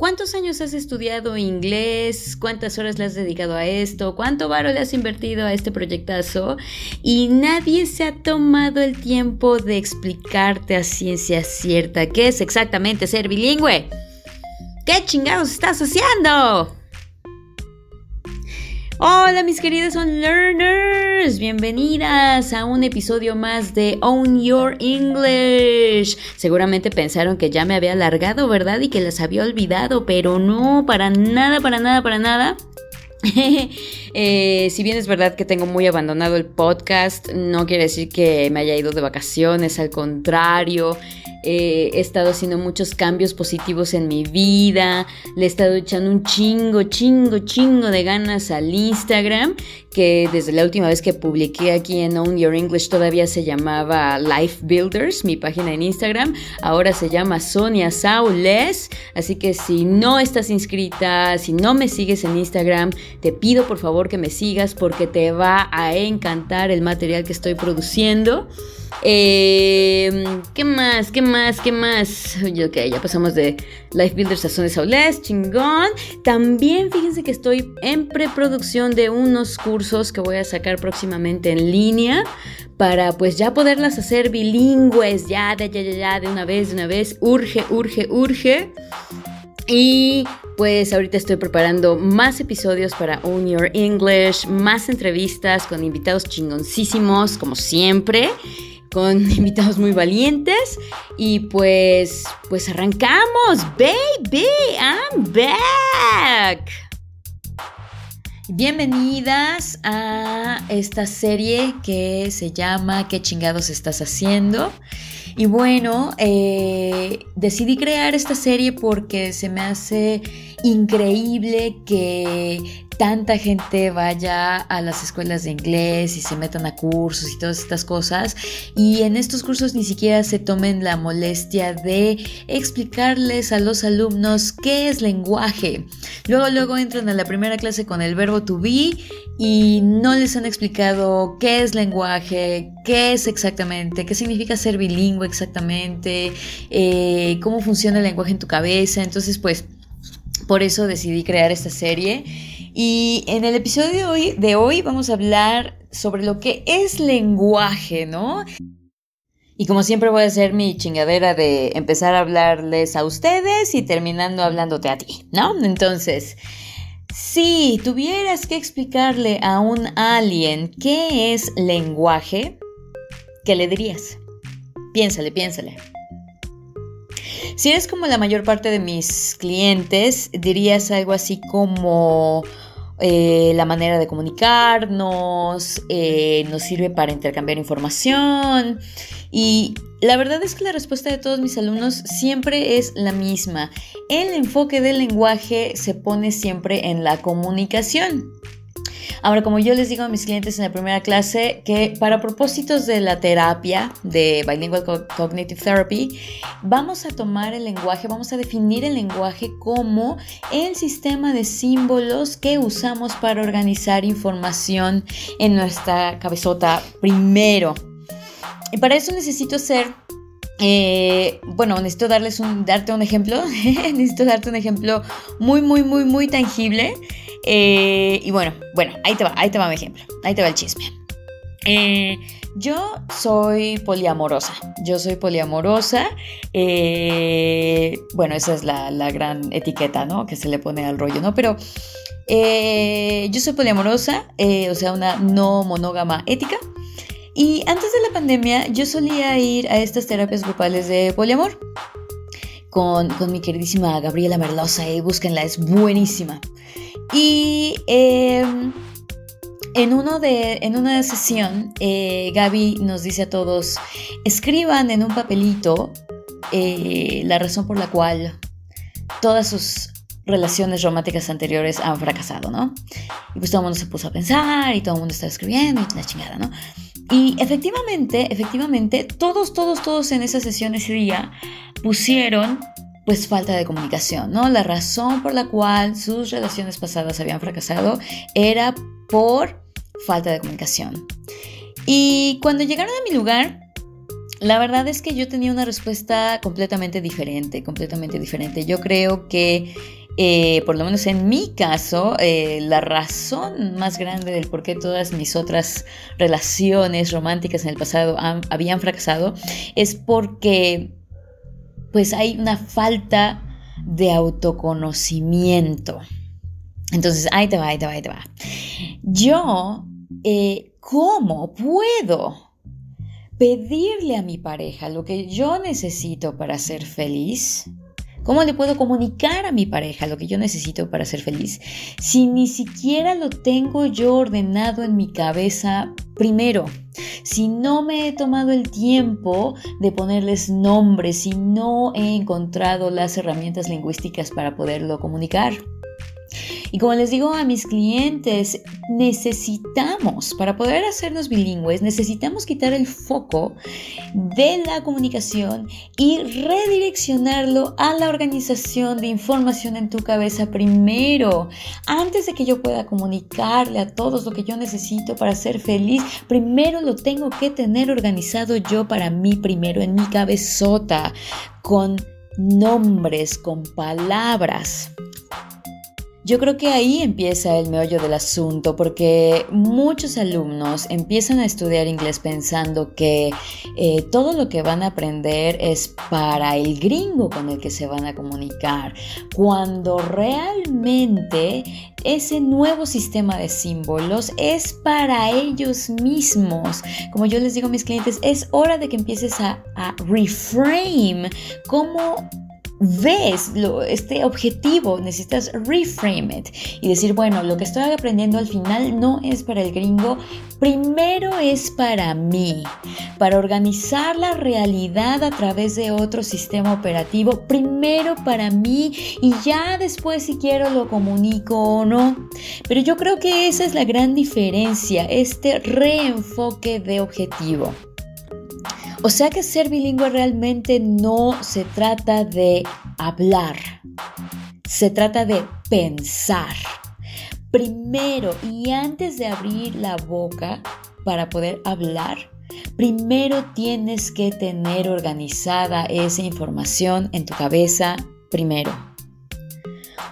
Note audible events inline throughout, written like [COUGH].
¿Cuántos años has estudiado inglés? ¿Cuántas horas le has dedicado a esto? ¿Cuánto varo le has invertido a este proyectazo? Y nadie se ha tomado el tiempo de explicarte a ciencia cierta qué es exactamente ser bilingüe. ¿Qué chingados estás haciendo? Hola mis queridos learners, bienvenidas a un episodio más de Own Your English. Seguramente pensaron que ya me había alargado, ¿verdad? Y que las había olvidado, pero no, para nada, para nada, para nada. [LAUGHS] Eh, si bien es verdad que tengo muy abandonado el podcast, no quiere decir que me haya ido de vacaciones, al contrario. Eh, he estado haciendo muchos cambios positivos en mi vida, le he estado echando un chingo, chingo, chingo de ganas al Instagram, que desde la última vez que publiqué aquí en Own Your English todavía se llamaba Life Builders, mi página en Instagram, ahora se llama Sonia Saules, así que si no estás inscrita, si no me sigues en Instagram, te pido por favor que me sigas porque te va a encantar el material que estoy produciendo. Eh, ¿Qué más? ¿Qué más? ¿Qué más? Ok, ya pasamos de Life Builders a Sony Saules, chingón. También fíjense que estoy en preproducción de unos cursos que voy a sacar próximamente en línea para pues ya poderlas hacer bilingües, ya, ya, ya, ya, de una vez, de una vez. Urge, urge, urge. Y pues ahorita estoy preparando más episodios para Own Your English, más entrevistas con invitados chingoncísimos, como siempre con [LAUGHS] invitados muy valientes y pues pues arrancamos, baby, I'm back. Bienvenidas a esta serie que se llama ¿Qué chingados estás haciendo? Y bueno, eh, decidí crear esta serie porque se me hace increíble que tanta gente vaya a las escuelas de inglés y se metan a cursos y todas estas cosas y en estos cursos ni siquiera se tomen la molestia de explicarles a los alumnos qué es lenguaje. Luego luego entran a la primera clase con el verbo to be y no les han explicado qué es lenguaje, qué es exactamente, qué significa ser bilingüe exactamente, eh, cómo funciona el lenguaje en tu cabeza. Entonces pues por eso decidí crear esta serie y en el episodio de hoy, de hoy vamos a hablar sobre lo que es lenguaje, ¿no? Y como siempre voy a hacer mi chingadera de empezar a hablarles a ustedes y terminando hablándote a ti, ¿no? Entonces, si tuvieras que explicarle a un alien qué es lenguaje, ¿qué le dirías? Piénsale, piénsale. Si eres como la mayor parte de mis clientes, dirías algo así como eh, la manera de comunicarnos, eh, nos sirve para intercambiar información y la verdad es que la respuesta de todos mis alumnos siempre es la misma. El enfoque del lenguaje se pone siempre en la comunicación. Ahora, como yo les digo a mis clientes en la primera clase, que para propósitos de la terapia de Bilingual Cognitive Therapy, vamos a tomar el lenguaje, vamos a definir el lenguaje como el sistema de símbolos que usamos para organizar información en nuestra cabezota primero. Y para eso necesito hacer eh, bueno, necesito darles un, darte un ejemplo. [LAUGHS] necesito darte un ejemplo muy, muy, muy, muy tangible. Eh, y bueno, bueno, ahí te va, ahí te va mi ejemplo, ahí te va el chisme. Eh, yo soy poliamorosa, yo soy poliamorosa, eh, bueno, esa es la, gran etiqueta, ¿no? Que se le pone al rollo, ¿no? Pero yo soy poliamorosa, o sea, una no monógama ética. Y antes de la pandemia yo solía ir a estas terapias grupales de poliamor con, con mi queridísima Gabriela Merlosa y búsquenla, es buenísima. Y em, en, uno de, en una sesión, eh, Gaby nos dice a todos, escriban en un papelito eh, la razón por la cual todas sus relaciones románticas anteriores han fracasado, ¿no? Y pues todo el mundo se puso a pensar y todo el mundo estaba escribiendo y la chingada, ¿no? Y efectivamente, efectivamente, todos, todos, todos en esa sesión ese día pusieron pues falta de comunicación, ¿no? La razón por la cual sus relaciones pasadas habían fracasado era por falta de comunicación. Y cuando llegaron a mi lugar, La verdad es que yo tenía una respuesta completamente diferente, completamente diferente. Yo creo que, eh, por lo menos en mi caso, eh, la razón más grande del por qué todas mis otras relaciones románticas en el pasado habían fracasado es porque pues hay una falta de autoconocimiento. Entonces, ahí te va, ahí te va, ahí te va. Yo, eh, ¿cómo puedo pedirle a mi pareja lo que yo necesito para ser feliz? ¿Cómo le puedo comunicar a mi pareja lo que yo necesito para ser feliz? Si ni siquiera lo tengo yo ordenado en mi cabeza primero. Si no me he tomado el tiempo de ponerles nombres, si no he encontrado las herramientas lingüísticas para poderlo comunicar. Y como les digo a mis clientes, necesitamos, para poder hacernos bilingües, necesitamos quitar el foco de la comunicación y redireccionarlo a la organización de información en tu cabeza primero. Antes de que yo pueda comunicarle a todos lo que yo necesito para ser feliz, primero lo tengo que tener organizado yo para mí primero en mi cabezota, con nombres, con palabras. Yo creo que ahí empieza el meollo del asunto, porque muchos alumnos empiezan a estudiar inglés pensando que eh, todo lo que van a aprender es para el gringo con el que se van a comunicar, cuando realmente ese nuevo sistema de símbolos es para ellos mismos. Como yo les digo a mis clientes, es hora de que empieces a, a reframe cómo ves este objetivo, necesitas reframe it y decir, bueno, lo que estoy aprendiendo al final no es para el gringo, primero es para mí, para organizar la realidad a través de otro sistema operativo, primero para mí y ya después si quiero lo comunico o no. Pero yo creo que esa es la gran diferencia, este reenfoque de objetivo. O sea que ser bilingüe realmente no se trata de hablar, se trata de pensar. Primero y antes de abrir la boca para poder hablar, primero tienes que tener organizada esa información en tu cabeza primero.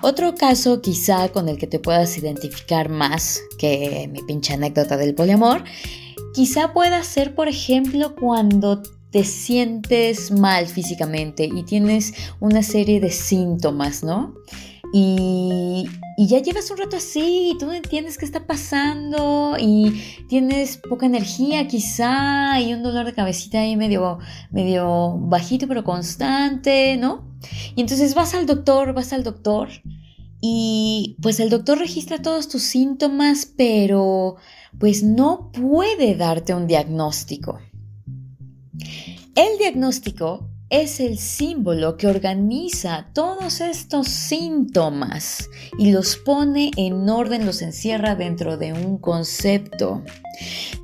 Otro caso quizá con el que te puedas identificar más que mi pinche anécdota del poliamor Quizá pueda ser, por ejemplo, cuando te sientes mal físicamente y tienes una serie de síntomas, ¿no? Y, ya llevas un rato así y tú no entiendes qué está pasando y tienes poca energía quizá y un dolor de cabecita ahí medio, medio bajito pero constante, ¿no? Y entonces vas al doctor, vas al doctor y pues el doctor registra todos tus síntomas, pero pues no puede darte un diagnóstico. El diagnóstico es el símbolo que organiza todos estos síntomas y los pone en orden, los encierra dentro de un concepto.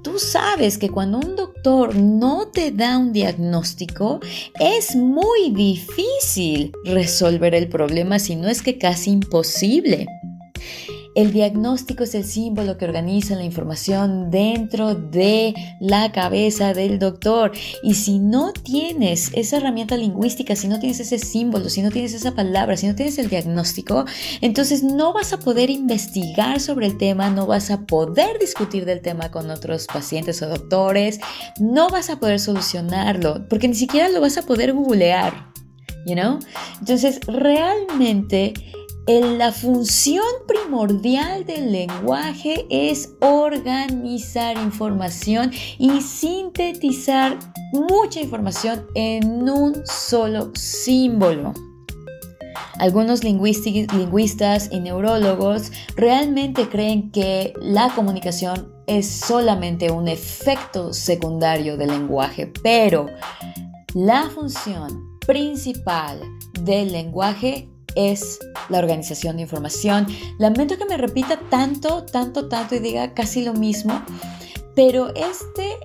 Tú sabes que cuando un doctor no te da un diagnóstico, es muy difícil resolver el problema, si no es que casi imposible. El diagnóstico es el símbolo que organiza la información dentro de la cabeza del doctor. Y si no tienes esa herramienta lingüística, si no tienes ese símbolo, si no tienes esa palabra, si no tienes el diagnóstico, entonces no vas a poder investigar sobre el tema, no vas a poder discutir del tema con otros pacientes o doctores, no vas a poder solucionarlo, porque ni siquiera lo vas a poder googlear. You know? Entonces, realmente la función primordial del lenguaje es organizar información y sintetizar mucha información en un solo símbolo. Algunos lingüistas y neurólogos realmente creen que la comunicación es solamente un efecto secundario del lenguaje, pero la función principal del lenguaje es la organización de información. Lamento que me repita tanto, tanto, tanto y diga casi lo mismo, pero este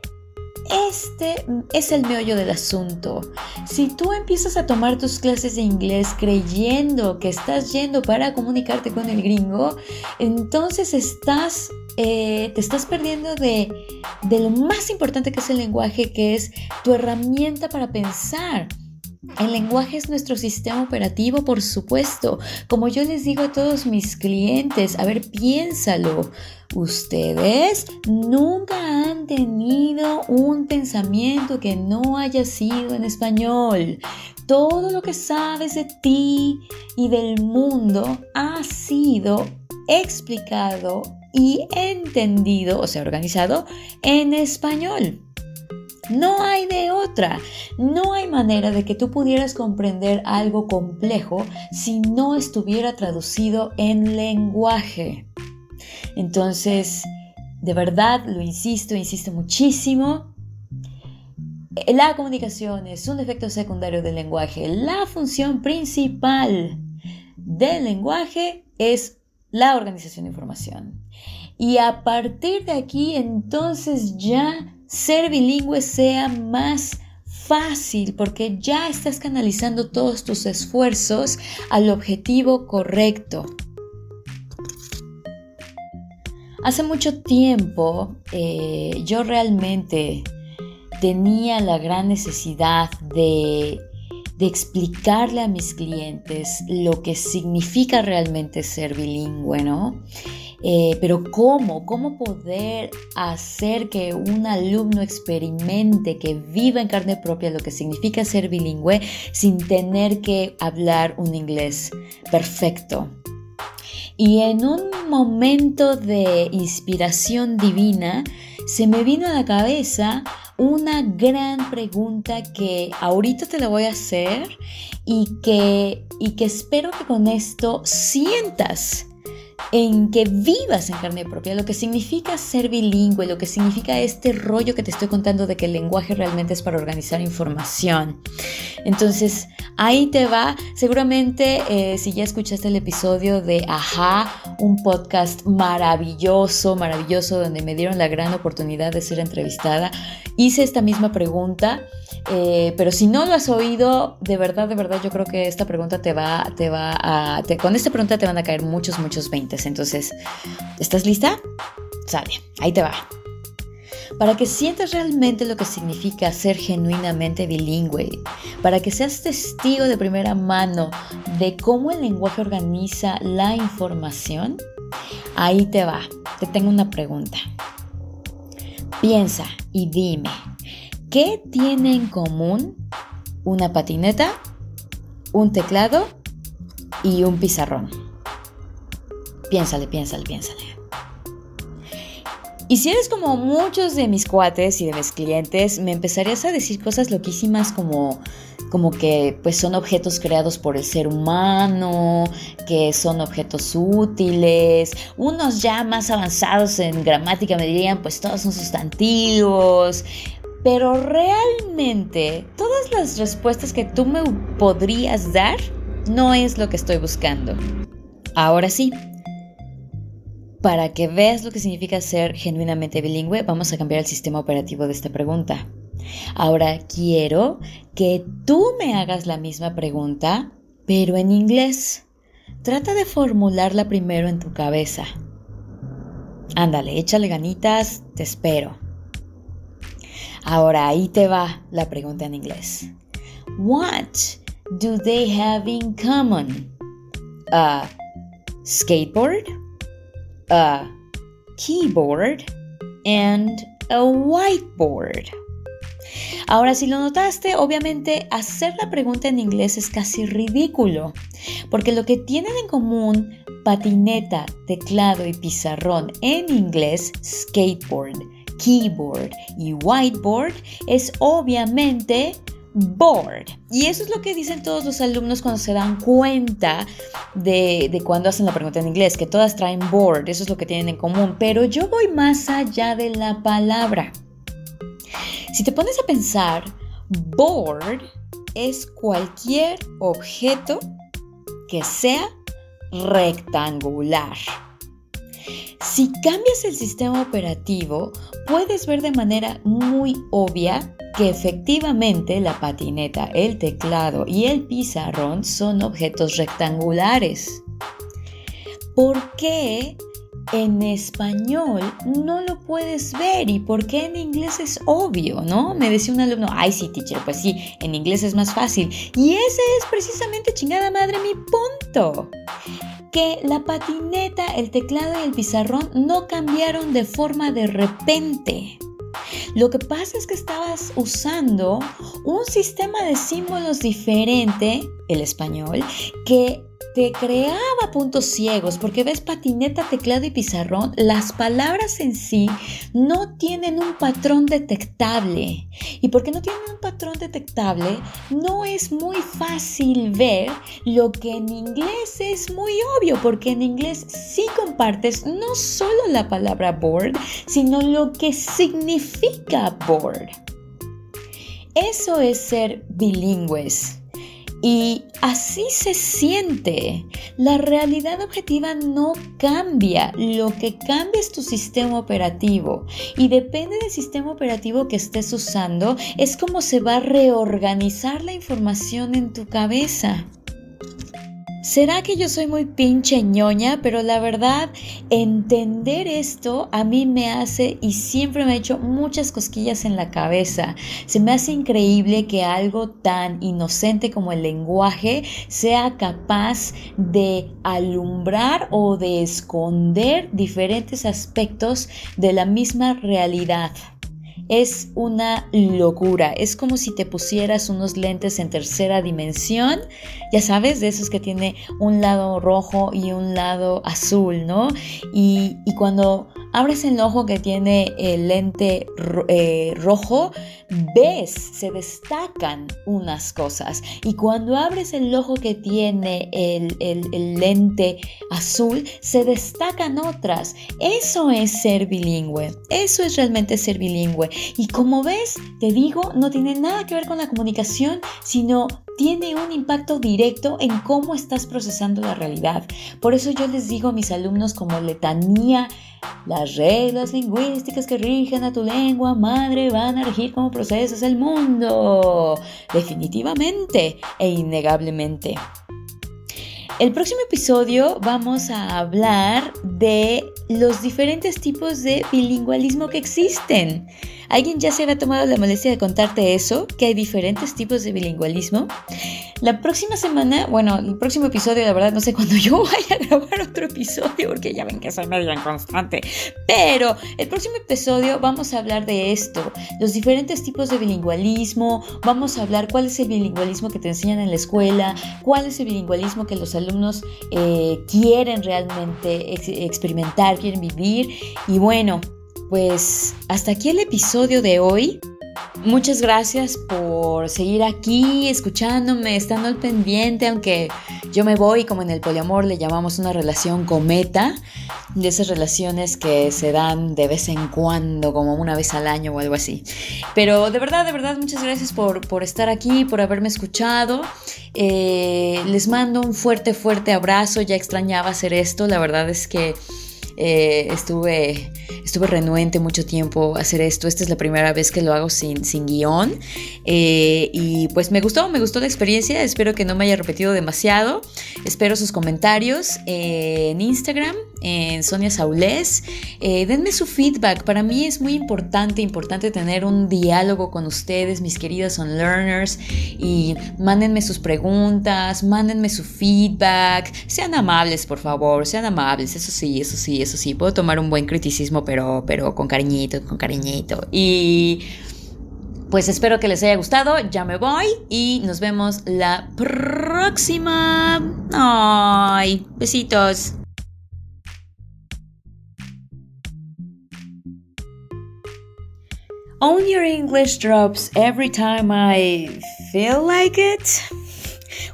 este es el meollo del asunto. Si tú empiezas a tomar tus clases de inglés creyendo que estás yendo para comunicarte con el gringo, entonces estás eh, te estás perdiendo de, de lo más importante que es el lenguaje, que es tu herramienta para pensar. El lenguaje es nuestro sistema operativo, por supuesto. Como yo les digo a todos mis clientes, a ver, piénsalo. Ustedes nunca han tenido un pensamiento que no haya sido en español. Todo lo que sabes de ti y del mundo ha sido explicado y entendido, o sea, organizado en español. No hay de otra. No hay manera de que tú pudieras comprender algo complejo si no estuviera traducido en lenguaje. Entonces, de verdad, lo insisto, insisto muchísimo. La comunicación es un efecto secundario del lenguaje. La función principal del lenguaje es la organización de información. Y a partir de aquí, entonces ya ser bilingüe sea más fácil porque ya estás canalizando todos tus esfuerzos al objetivo correcto. Hace mucho tiempo eh, yo realmente tenía la gran necesidad de, de explicarle a mis clientes lo que significa realmente ser bilingüe, ¿no? Eh, pero ¿cómo? ¿Cómo poder hacer que un alumno experimente, que viva en carne propia lo que significa ser bilingüe sin tener que hablar un inglés perfecto? Y en un momento de inspiración divina, se me vino a la cabeza una gran pregunta que ahorita te la voy a hacer y que, y que espero que con esto sientas en que vivas en carne propia, lo que significa ser bilingüe, lo que significa este rollo que te estoy contando de que el lenguaje realmente es para organizar información. Entonces, ahí te va. Seguramente, eh, si ya escuchaste el episodio de Ajá, un podcast maravilloso, maravilloso, donde me dieron la gran oportunidad de ser entrevistada, hice esta misma pregunta. Eh, pero si no lo has oído, de verdad, de verdad, yo creo que esta pregunta te va, te va a, con esta pregunta te van a caer muchos, muchos 20. Entonces, ¿estás lista? Sale, ahí te va. Para que sientas realmente lo que significa ser genuinamente bilingüe, para que seas testigo de primera mano de cómo el lenguaje organiza la información, ahí te va. Te tengo una pregunta. Piensa y dime, ¿qué tiene en común una patineta, un teclado y un pizarrón? Piénsale, piénsale, piénsale. Y si eres como muchos de mis cuates y de mis clientes, me empezarías a decir cosas loquísimas como, como que pues son objetos creados por el ser humano, que son objetos útiles. Unos ya más avanzados en gramática me dirían pues todos son sustantivos. Pero realmente todas las respuestas que tú me podrías dar no es lo que estoy buscando. Ahora sí, para que veas lo que significa ser genuinamente bilingüe, vamos a cambiar el sistema operativo de esta pregunta. Ahora quiero que tú me hagas la misma pregunta, pero en inglés. Trata de formularla primero en tu cabeza. Ándale, échale ganitas, te espero. Ahora ahí te va la pregunta en inglés. What do they have in common? A skateboard? A keyboard and a whiteboard. Ahora, si lo notaste, obviamente hacer la pregunta en inglés es casi ridículo, porque lo que tienen en común patineta, teclado y pizarrón en inglés, skateboard, keyboard y whiteboard, es obviamente board. Y eso es lo que dicen todos los alumnos cuando se dan cuenta de, de, cuando hacen la pregunta en inglés, que todas traen board, eso es lo que tienen en común. Pero yo voy más allá de la palabra. Si te pones a pensar, board es cualquier objeto que sea rectangular. Si cambias el sistema operativo, puedes ver de manera muy obvia que efectivamente la patineta, el teclado y el pizarrón son objetos rectangulares. ¿Por qué en español no lo puedes ver y por qué en inglés es obvio, ¿no? Me decía un alumno, ay sí, teacher, pues sí, en inglés es más fácil. Y ese es precisamente, chingada madre, mi punto. Que la patineta, el teclado y el pizarrón no cambiaron de forma de repente. Lo que pasa es que estabas usando un sistema de símbolos diferente, el español, que te creaba puntos ciegos, porque ves patineta, teclado y pizarrón, las palabras en sí no tienen un patrón detectable. Y porque no tienen un patrón detectable, no es muy fácil ver lo que en inglés es muy obvio, porque en inglés sí compartes no solo la palabra board, sino lo que significa board. Eso es ser bilingües. Y así se siente. La realidad objetiva no cambia. Lo que cambia es tu sistema operativo. Y depende del sistema operativo que estés usando, es como se va a reorganizar la información en tu cabeza. ¿Será que yo soy muy pinche ñoña? Pero la verdad, entender esto a mí me hace y siempre me ha hecho muchas cosquillas en la cabeza. Se me hace increíble que algo tan inocente como el lenguaje sea capaz de alumbrar o de esconder diferentes aspectos de la misma realidad es una locura. Es como si te pusieras unos lentes en tercera dimensión, ya sabes, de esos que tiene un lado rojo y un lado azul, ¿no? Y, y cuando abres el ojo que tiene el lente eh, rojo, ves, se destacan unas cosas. Y cuando abres el ojo que tiene el, el lente azul, se destacan otras. Eso es ser bilingüe. Eso es realmente ser bilingüe. Y como ves, te digo, no tiene nada que ver con la comunicación, sino tiene un impacto directo en cómo estás procesando la realidad. Por eso yo les digo a mis alumnos como letanía, las reglas lingüísticas que rigen a tu lengua madre van a regir cómo procesas el mundo. Definitivamente e innegablemente. El próximo episodio vamos a hablar de los diferentes tipos de bilingüalismo que existen. ¿Alguien ya se había tomado la molestia de contarte eso? Que hay diferentes tipos de bilingüalismo. La próxima semana, bueno, el próximo episodio, la verdad no sé cuándo [LAUGHS] yo vaya a grabar otro episodio, porque ya ven que soy medio inconstante. Pero el próximo episodio vamos a hablar de esto, los diferentes tipos de bilingüalismo, vamos a hablar cuál es el bilingüalismo que te enseñan en la escuela, cuál es el bilingüalismo que los alumnos eh, quieren realmente experimentar, quieren vivir. Y bueno, pues hasta aquí el episodio de hoy. Muchas gracias por seguir aquí, escuchándome, estando al pendiente, aunque yo me voy, como en el poliamor le llamamos una relación cometa, de esas relaciones que se dan de vez en cuando, como una vez al año o algo así. Pero de verdad, de verdad, muchas gracias por, estar aquí, por haberme escuchado. Eh, les mando un fuerte, fuerte abrazo, ya extrañaba hacer esto, la verdad es que... Eh, estuve, estuve renuente mucho tiempo a hacer esto. Esta es la primera vez que lo hago sin, sin guion. Eh, y pues me gustó, me gustó la experiencia. Espero que no me haya repetido demasiado. Espero sus comentarios en Instagram, en Sonia Saulés. Eh, denme su feedback. Para mí es muy importante, importante tener un diálogo con ustedes, mis queridas on learners. Y mándenme sus preguntas, mándenme su feedback. Sean amables, por favor, sean amables. Eso sí, eso sí, eso sí, puedo tomar un buen criticismo, pero, pero con cariñito, con cariñito. Y pues espero que les haya gustado, ya me voy y nos vemos la próxima. Ay, besitos. Own Your English drops every time I feel like it,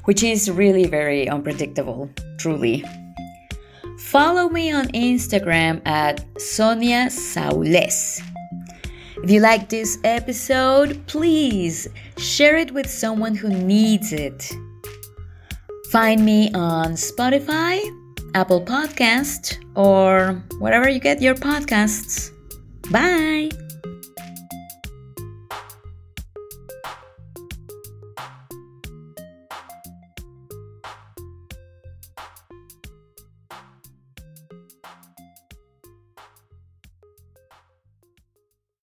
which is really very unpredictable, truly. Follow me on Instagram at Sonia Saules. If you like this episode, please share it with someone who needs it. Find me on Spotify, Apple Podcast, or wherever you get your podcasts. Bye!